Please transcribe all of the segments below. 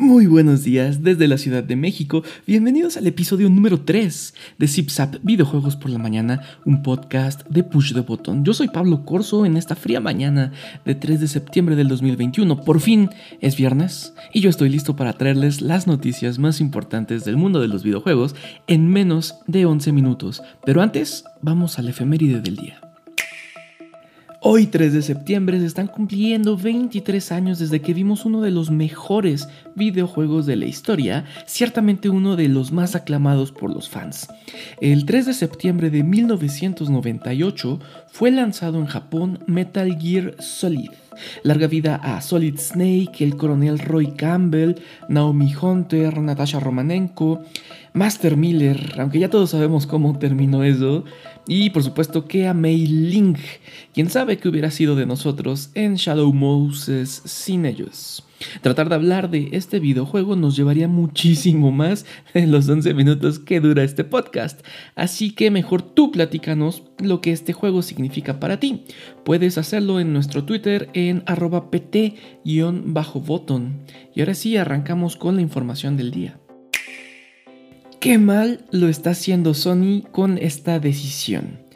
Muy buenos días desde la Ciudad de México. Bienvenidos al episodio número 3 de ZipZap Videojuegos por la Mañana, un podcast de Push the Button. Yo soy Pablo Corso en esta fría mañana de 3 de septiembre del 2021. Por fin es viernes y yo estoy listo para traerles las noticias más importantes del mundo de los videojuegos en menos de 11 minutos. Pero antes, vamos al efeméride del día. Hoy 3 de septiembre se están cumpliendo 23 años desde que vimos uno de los mejores videojuegos de la historia, ciertamente uno de los más aclamados por los fans. El 3 de septiembre de 1998 fue lanzado en Japón Metal Gear Solid. Larga vida a Solid Snake, el coronel Roy Campbell, Naomi Hunter, Natasha Romanenko, Master Miller, aunque ya todos sabemos cómo terminó eso, y por supuesto que a Mei Ling, quien sabe que hubiera sido de nosotros en Shadow Moses sin ellos. Tratar de hablar de este videojuego nos llevaría muchísimo más en los 11 minutos que dura este podcast, así que mejor tú platícanos lo que este juego significa para ti. Puedes hacerlo en nuestro Twitter en arroba pt-botón. Y ahora sí, arrancamos con la información del día. Qué mal lo está haciendo Sony con esta decisión.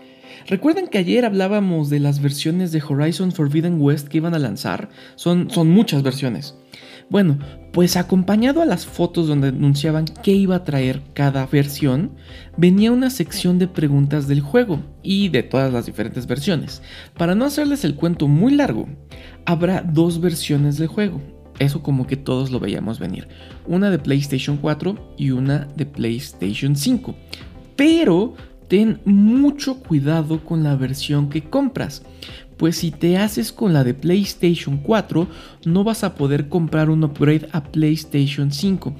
Recuerden que ayer hablábamos de las versiones de Horizon Forbidden West que iban a lanzar. Son, son muchas versiones. Bueno, pues acompañado a las fotos donde anunciaban qué iba a traer cada versión, venía una sección de preguntas del juego y de todas las diferentes versiones. Para no hacerles el cuento muy largo, habrá dos versiones del juego. Eso como que todos lo veíamos venir. Una de PlayStation 4 y una de PlayStation 5. Pero ten mucho cuidado con la versión que compras. Pues si te haces con la de PlayStation 4, no vas a poder comprar un upgrade a PlayStation 5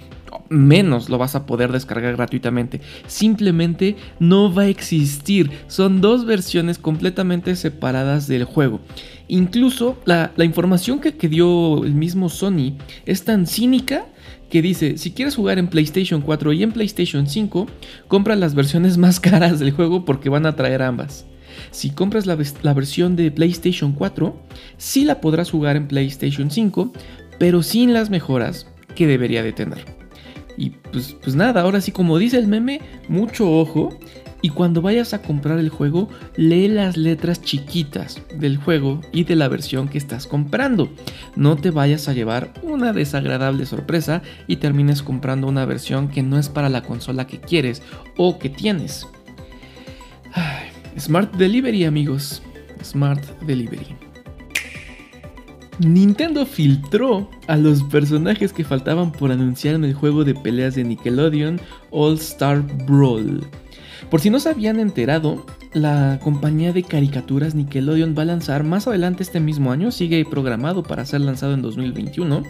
menos lo vas a poder descargar gratuitamente. Simplemente no va a existir. Son dos versiones completamente separadas del juego. Incluso la, información que, dio el mismo Sony es tan cínica que dice, si quieres jugar en PlayStation 4 y en PlayStation 5, compra las versiones más caras del juego porque van a traer ambas. Si compras la, la, versión de PlayStation 4, sí la podrás jugar en PlayStation 5, pero sin las mejoras que debería de tener. Y pues, pues nada, ahora sí como dice el meme, mucho ojo. Y cuando vayas a comprar el juego, lee las letras chiquitas del juego y de la versión que estás comprando. No te vayas a llevar una desagradable sorpresa y termines comprando una versión que no es para la consola que quieres o que tienes. Smart Delivery amigos. Smart Delivery. Nintendo filtró a los personajes que faltaban por anunciar en el juego de peleas de Nickelodeon All Star Brawl. Por si no se habían enterado, la compañía de caricaturas Nickelodeon va a lanzar más adelante este mismo año, sigue programado para ser lanzado en 2021.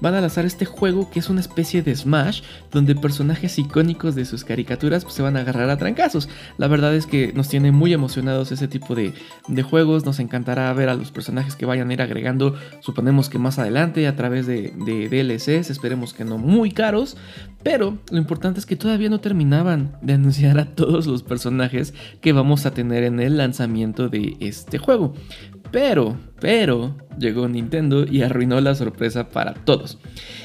Van a lanzar este juego que es una especie de Smash, donde personajes icónicos de sus caricaturas pues, se van a agarrar a trancazos. La verdad es que nos tiene muy emocionados ese tipo de, juegos, nos encantará ver a los personajes que vayan a ir agregando, suponemos que más adelante a través de, de DLCs, esperemos que no muy caros, pero lo importante es que todavía no terminaban de anunciar a todos los personajes que vamos a tener en el lanzamiento de este juego. Pero, pero, llegó Nintendo y arruinó la sorpresa para todos.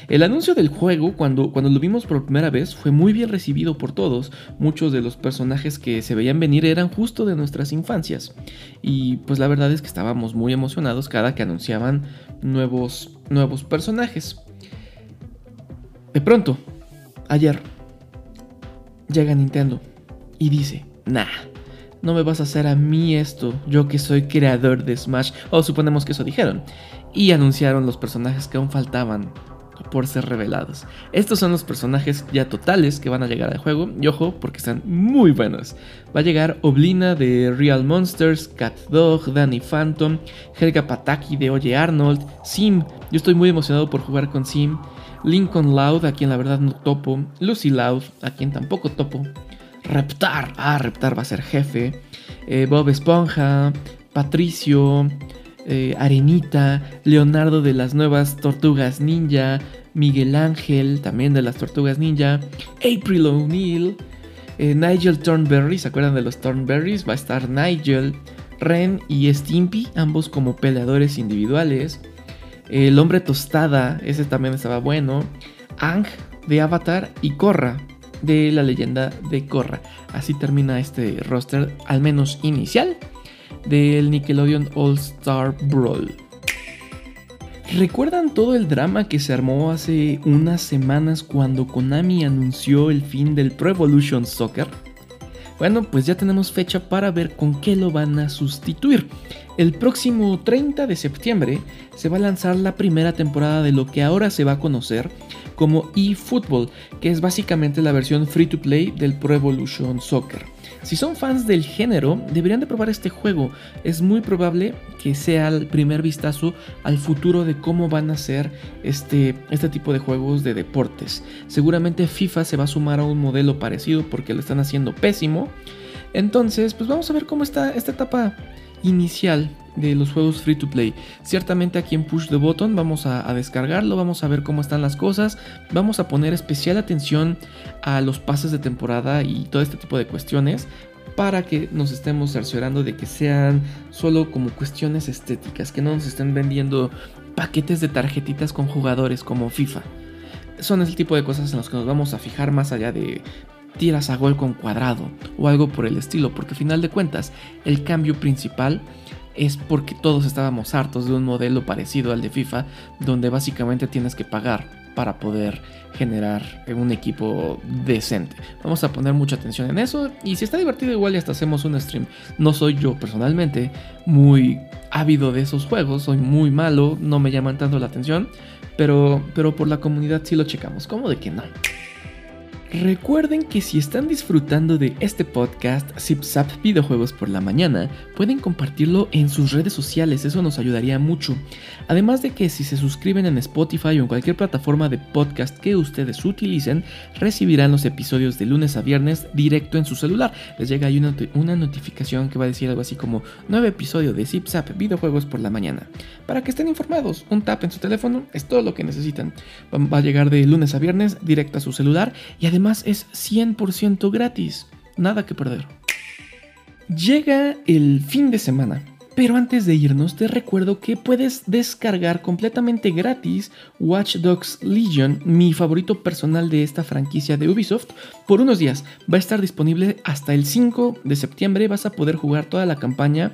El anuncio del juego, cuando, cuando lo vimos por primera vez, fue muy bien recibido por todos. Muchos de los personajes que se veían venir eran justo de nuestras infancias. Y pues la verdad es que estábamos muy emocionados cada que anunciaban nuevos, nuevos personajes. De pronto, ayer, llega Nintendo y dice, nah no me vas a hacer a mí esto, yo que soy creador de Smash, o suponemos que eso dijeron, y anunciaron los personajes que aún faltaban por ser revelados. Estos son los personajes ya totales que van a llegar al juego, y ojo, porque están muy buenos. Va a llegar Oblina de Real Monsters, Cat Dog, Danny Phantom, Helga Pataki de Oye Arnold, Sim, yo estoy muy emocionado por jugar con Sim, Lincoln Loud, a quien la verdad no topo, Lucy Loud, a quien tampoco topo, Reptar. Ah, Reptar va a ser jefe. Eh, Bob Esponja. Patricio. Eh, Arenita. Leonardo de las nuevas Tortugas Ninja. Miguel Ángel, también de las Tortugas Ninja. April O'Neil. Eh, Nigel Thornberry. ¿Se acuerdan de los Thornberries? Va a estar Nigel. Ren y Stimpy, ambos como peleadores individuales. El hombre tostada, ese también estaba bueno. Ang de Avatar y Korra de la leyenda de Korra. Así termina este roster, al menos inicial, del Nickelodeon All Star Brawl. ¿Recuerdan todo el drama que se armó hace unas semanas cuando Konami anunció el fin del Pro Evolution Soccer? Bueno, pues ya tenemos fecha para ver con qué lo van a sustituir. El próximo 30 de septiembre se va a lanzar la primera temporada de lo que ahora se va a conocer como eFootball, que es básicamente la versión free to play del Pro Evolution Soccer. Si son fans del género, deberían de probar este juego. Es muy probable que sea el primer vistazo al futuro de cómo van a ser este, este tipo de juegos de deportes. Seguramente FIFA se va a sumar a un modelo parecido porque lo están haciendo pésimo. Entonces, pues vamos a ver cómo está esta etapa inicial de los juegos free to play. Ciertamente aquí en Push the Button vamos a, descargarlo, vamos a ver cómo están las cosas, vamos a poner especial atención a los pases de temporada y todo este tipo de cuestiones para que nos estemos cerciorando de que sean solo como cuestiones estéticas, que no nos estén vendiendo paquetes de tarjetitas con jugadores como FIFA. Son el tipo de cosas en las que nos vamos a fijar más allá de tiras a gol con cuadrado o algo por el estilo, porque al final de cuentas el cambio principal es porque todos estábamos hartos de un modelo parecido al de FIFA, donde básicamente tienes que pagar para poder generar un equipo decente. Vamos a poner mucha atención en eso y si está divertido igual y hasta hacemos un stream. No soy yo personalmente muy ávido de esos juegos, soy muy malo, no me llaman tanto la atención, pero, pero por la comunidad sí lo checamos, ¿cómo de que no? Recuerden que si están disfrutando de este podcast ZipZap Videojuegos por la mañana, pueden compartirlo en sus redes sociales, eso nos ayudaría mucho. Además de que si se suscriben en Spotify o en cualquier plataforma de podcast que ustedes utilicen, recibirán los episodios de lunes a viernes directo en su celular. Les llega ahí una, una notificación que va a decir algo así como nuevo episodio de ZipZap Videojuegos por la mañana. Para que estén informados, un tap en su teléfono es todo lo que necesitan. Va a llegar de lunes a viernes directo a su celular y además además es 100% gratis. Nada que perder. Llega el fin de semana. Pero antes de irnos te recuerdo que puedes descargar completamente gratis Watch Dogs Legion, mi favorito personal de esta franquicia de Ubisoft, por unos días. Va a estar disponible hasta el 5 de septiembre, vas a poder jugar toda la campaña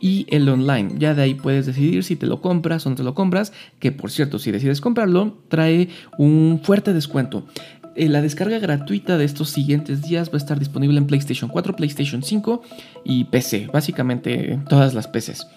y el online. Ya de ahí puedes decidir si te lo compras o no te lo compras, que por cierto si decides comprarlo trae un fuerte descuento. Eh, la descarga gratuita de estos siguientes días va a estar disponible en PlayStation 4, PlayStation 5 y PC, básicamente todas las PCs.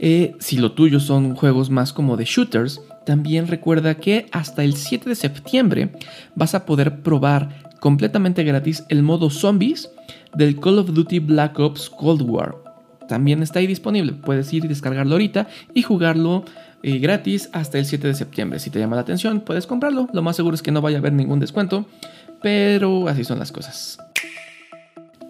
Eh, si lo tuyo son juegos más como de shooters, también recuerda que hasta el 7 de septiembre vas a poder probar completamente gratis el modo zombies del Call of Duty Black Ops Cold War. También está ahí disponible, puedes ir y descargarlo ahorita y jugarlo eh, gratis hasta el 7 de septiembre. Si te llama la atención, puedes comprarlo. Lo más seguro es que no vaya a haber ningún descuento, pero así son las cosas.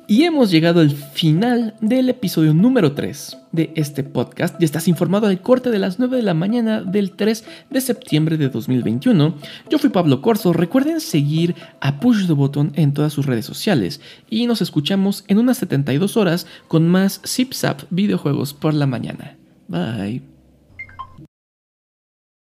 Y hemos llegado al final del episodio número 3 de este podcast. Ya estás informado al corte de las 9 de la mañana del 3 de septiembre de 2021. Yo fui Pablo Corso. Recuerden seguir a Push the Button en todas sus redes sociales. Y nos escuchamos en unas 72 horas con más Zip Zap videojuegos por la mañana. Bye.